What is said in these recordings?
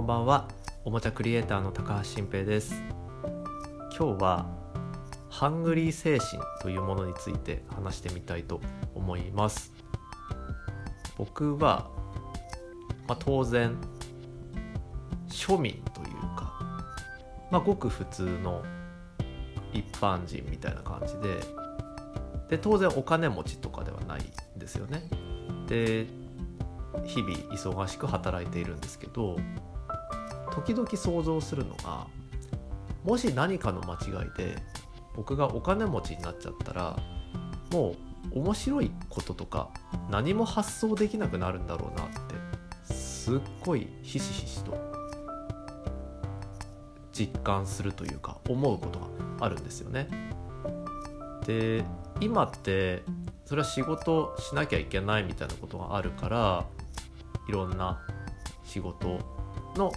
こんばんは。おもちゃクリエイターの高橋新平です。今日はハングリー精神というものについて話してみたいと思います。僕は、まあ、当然庶民というか、まあ、ごく普通の一般人みたいな感じでで当然お金持ちとかではないんですよね。で日々忙しく働いているんですけど時々想像するのがもし何かの間違いで僕がお金持ちになっちゃったらもう面白いこととか何も発想できなくなるんだろうなってすっごいひしひしと実感するというか思うことがあるんですよね。で今ってそれは仕事しなきゃいけないみたいなことがあるからいろんな仕事の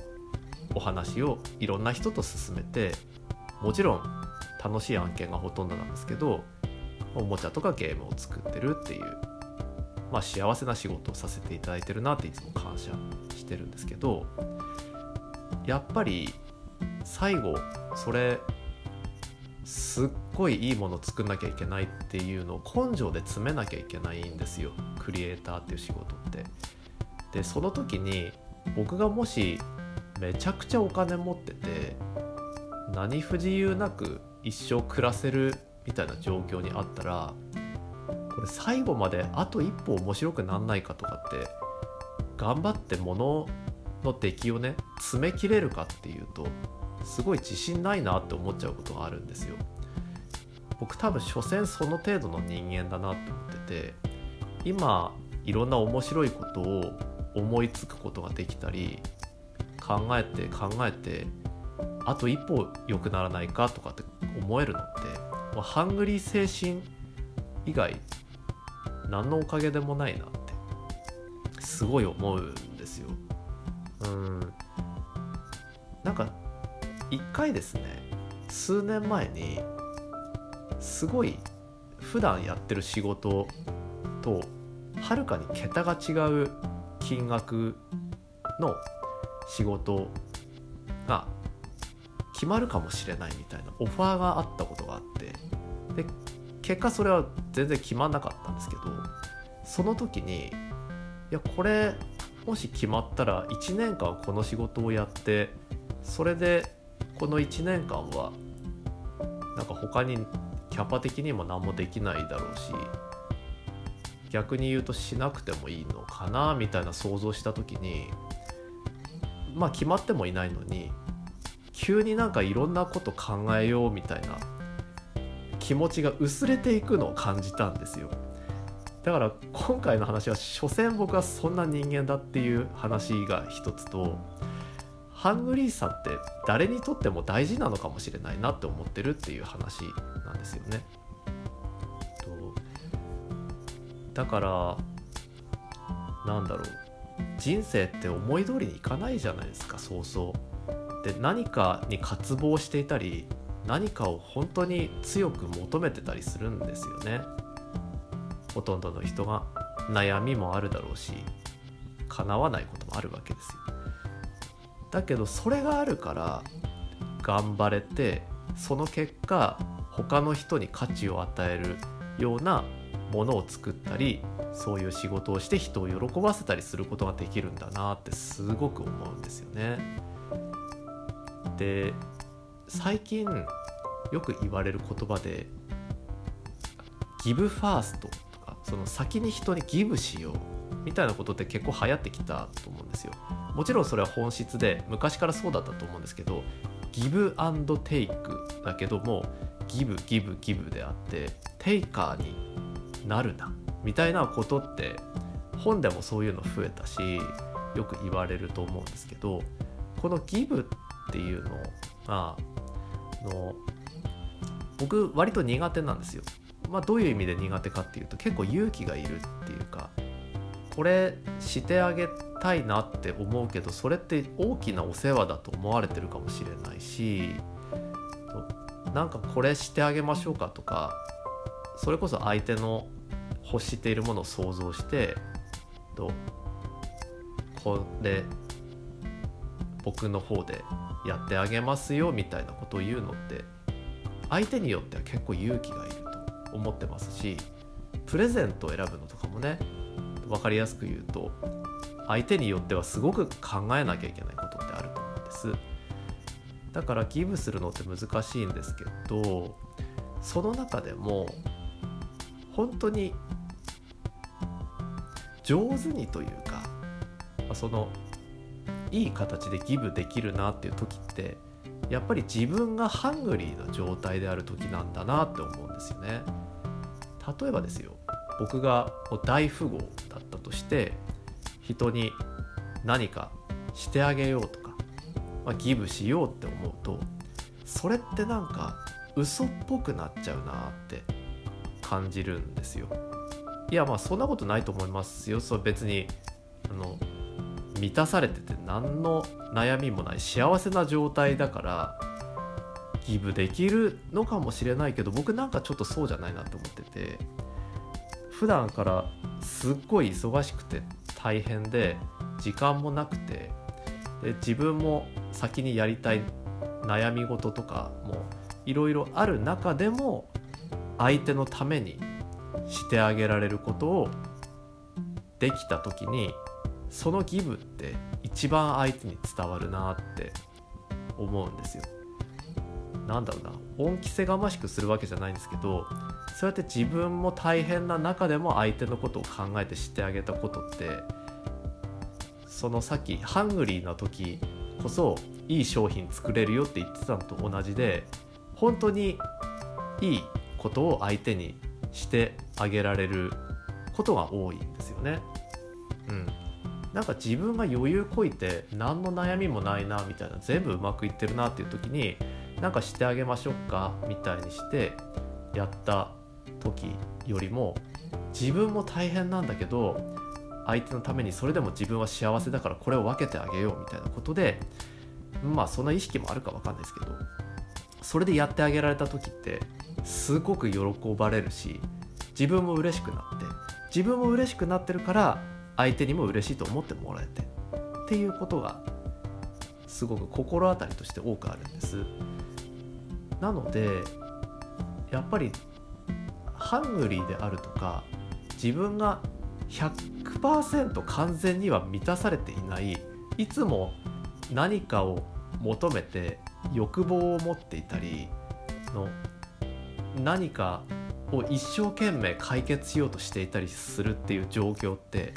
お話をいろんな人と進めてもちろん楽しい案件がほとんどなんですけどおもちゃとかゲームを作ってるっていう、まあ、幸せな仕事をさせていただいてるなっていつも感謝してるんですけどやっぱり最後それすっごいいいもの作んなきゃいけないっていうのを根性で詰めなきゃいけないんですよクリエイターっていう仕事って。でその時に僕がもしめちゃくちゃお金持ってて何不自由なく一生暮らせるみたいな状況にあったらこれ最後まであと一歩面白くなんないかとかって頑張ってものの出来をね詰めきれるかっていうとすごい自信ないなって思っちゃうことがあるんですよ。僕多分所詮その程度の人間だなって思ってて今いろんな面白いことを思いつくことができたり考えて考えてあと一歩良くならないかとかって思えるのってもうハングリー精神以外何のおかげでもないなってすごい思うんですよ。うんなんか一回ですね数年前にすごい普段やってる仕事とはるかに桁が違う金額の仕事が決まるかもしれないみたいなオファーがあったことがあってで結果それは全然決まんなかったんですけどその時にいやこれもし決まったら1年間この仕事をやってそれでこの1年間はなんか他にキャパ的にも何もできないだろうし逆に言うとしなくてもいいのかなみたいな想像した時にまあ決まってもいないのに急になんかいろんなこと考えようみたいな気持ちが薄れていくのを感じたんですよだから今回の話は所詮僕はそんな人間だっていう話が一つとハングリーさって誰にとっても大事なのかもしれないなって思ってるっていう話なんですよね。だからなんだろう人生って思い通りにいかないじゃないですかそうそう。で何かに渇望していたり何かを本当に強く求めてたりするんですよね。ほとんどの人が悩みもあるだろうし叶わないこともあるわけですよ。だけどそれがあるから頑張れてその結果他の人に価値を与えるようなものを作ったりそういう仕事をして人を喜ばせたりすることができるんだなってすごく思うんですよね。で最近よく言われる言葉で「ギブファースト」とかその先に人にギブしようみたいなことって結構流行ってきたと思うんですよ。もちろんそれは本質で昔からそうだったと思うんですけどギブアンドテイクだけどもギブギブギブであってテイカーになるなみたいなことって本でもそういうの増えたしよく言われると思うんですけどこのギブっていうのがの僕割と苦手なんですよ。まあ、どういう意味で苦手かっていうと結構勇気がいるっていうかこれしてあげたいなって思うけどそれって大きなお世話だと思われてるかもしれないしなんかこれしてあげましょうかとかそれこそ相手の欲しているものを想像してとこれ僕の方でやってあげますよみたいなことを言うのって相手によっては結構勇気がいると思ってますしプレゼントを選ぶのとかもね分かりやすく言うと相手によってはすごく考えなきゃいけないことってあると思うんです。だからギブするのって難しいんですけどその中でも本当に上手にというかそのいい形でギブできるなっていう時ってやっぱり自分がハングリーな状態である時なんだなって思うんですよね。例えばですよ僕が大富豪だったとして人に何かしてあげようとか、まあ、ギブしようって思うとそれってなんか嘘っぽくなっちゃうなって感じるんですよ。いやまあそんなことないと思いますよ。そ別にあの満たされてて何の悩みもない幸せな状態だからギブできるのかもしれないけど僕なんかちょっとそうじゃないなって思ってて普段からすっごい忙しくて大変で時間もなくてで自分も先にやりたい悩み事とかもいろいろある中でも相手のためにしてあげられることをできた時にそのギブって一番相手に伝わるなって思うんですよ。なんだろうな恩着せがましくするわけじゃないんですけどそうやって自分も大変な中でも相手のことを考えてしてあげたことってそのさっきハングリーな時こそいい商品作れるよって言ってたのと同じで本当にいいことを相手にしてあげられることが多いんですよね。うん、なんか自分が余裕こいて何の悩みもないなみたいな全部うまくいってるなっていう時になんかしてあげましょうかみたいにしてやった時よりも自分も大変なんだけど相手のためにそれでも自分は幸せだからこれを分けてあげようみたいなことでまあそんな意識もあるか分かんないですけどそれでやってあげられた時ってすごく喜ばれるし自分も嬉しくなって自分も嬉しくなってるから相手にも嬉しいと思ってもらえてっていうことがすごく心当たりとして多くあるんです。なのでやっぱりハングリーであるとか自分が100%完全には満たされていないいつも何かを求めて欲望を持っていたりの何かを一生懸命解決しようとしていたりするっていう状況って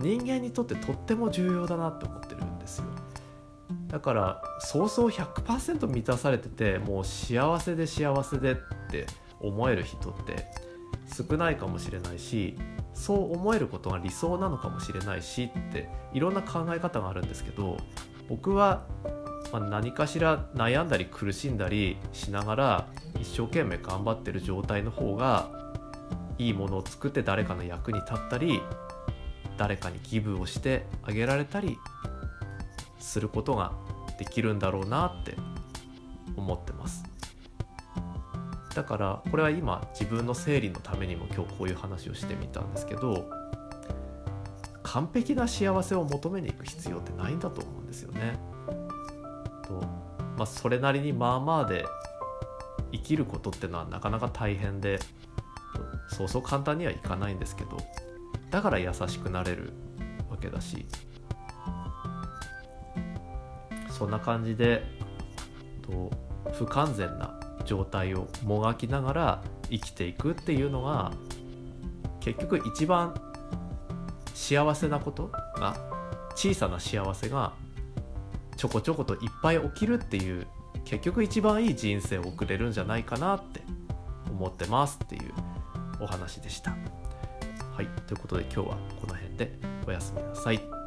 人間にとってとっても重要だなって思ってるんですよ。だからそうそう100%満たされててもう幸せで幸せでって思える人って少ないかもしれないしそう思えることが理想なのかもしれないしっていろんな考え方があるんですけど僕はま何かしら悩んだり苦しんだりしながら一生懸命頑張ってる状態の方がいいものを作って誰かの役に立ったり誰かにギブをしてあげられたりすることができるんだろうなって思ってますだからこれは今自分の整理のためにも今日こういう話をしてみたんですけど完璧な幸せを求めに行く必要ってないんだと思うんですよね。とまあ、それなりにまあまあで生きることってのはなかなか大変でそうそう簡単にはいかないんですけどだから優しくなれるわけだしそんな感じでと不完全な状態をもがきながら生きていくっていうのが結局一番幸せなことが小さな幸せがちょこちょこといっぱい起きるっていう結局一番いい人生を送れるんじゃないかなって思ってますっていうお話でした。はいということで今日はこの辺でおやすみなさい。